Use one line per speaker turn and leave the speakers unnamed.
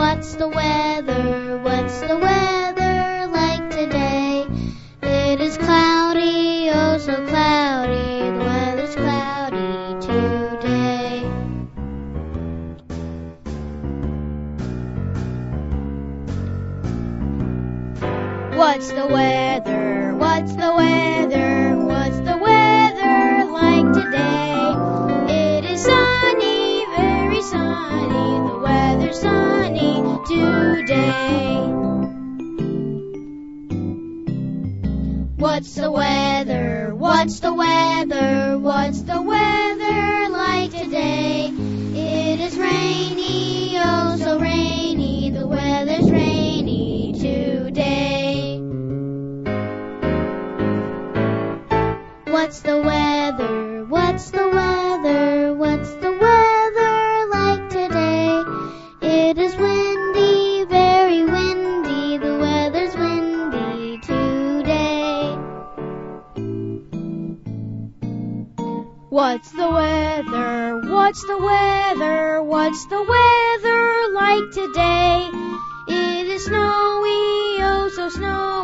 What's the weather? What's the weather like today? It is cloudy, oh so cloudy. The weather's cloudy today. What's the weather? What's the weather? What's the weather? What's the weather? What's the weather like today? It is rainy, oh so rainy. The weather's rainy today. What's the weather? What's the weather? What's the weather? What's the weather? What's the weather like today? It is snowy, oh so snowy.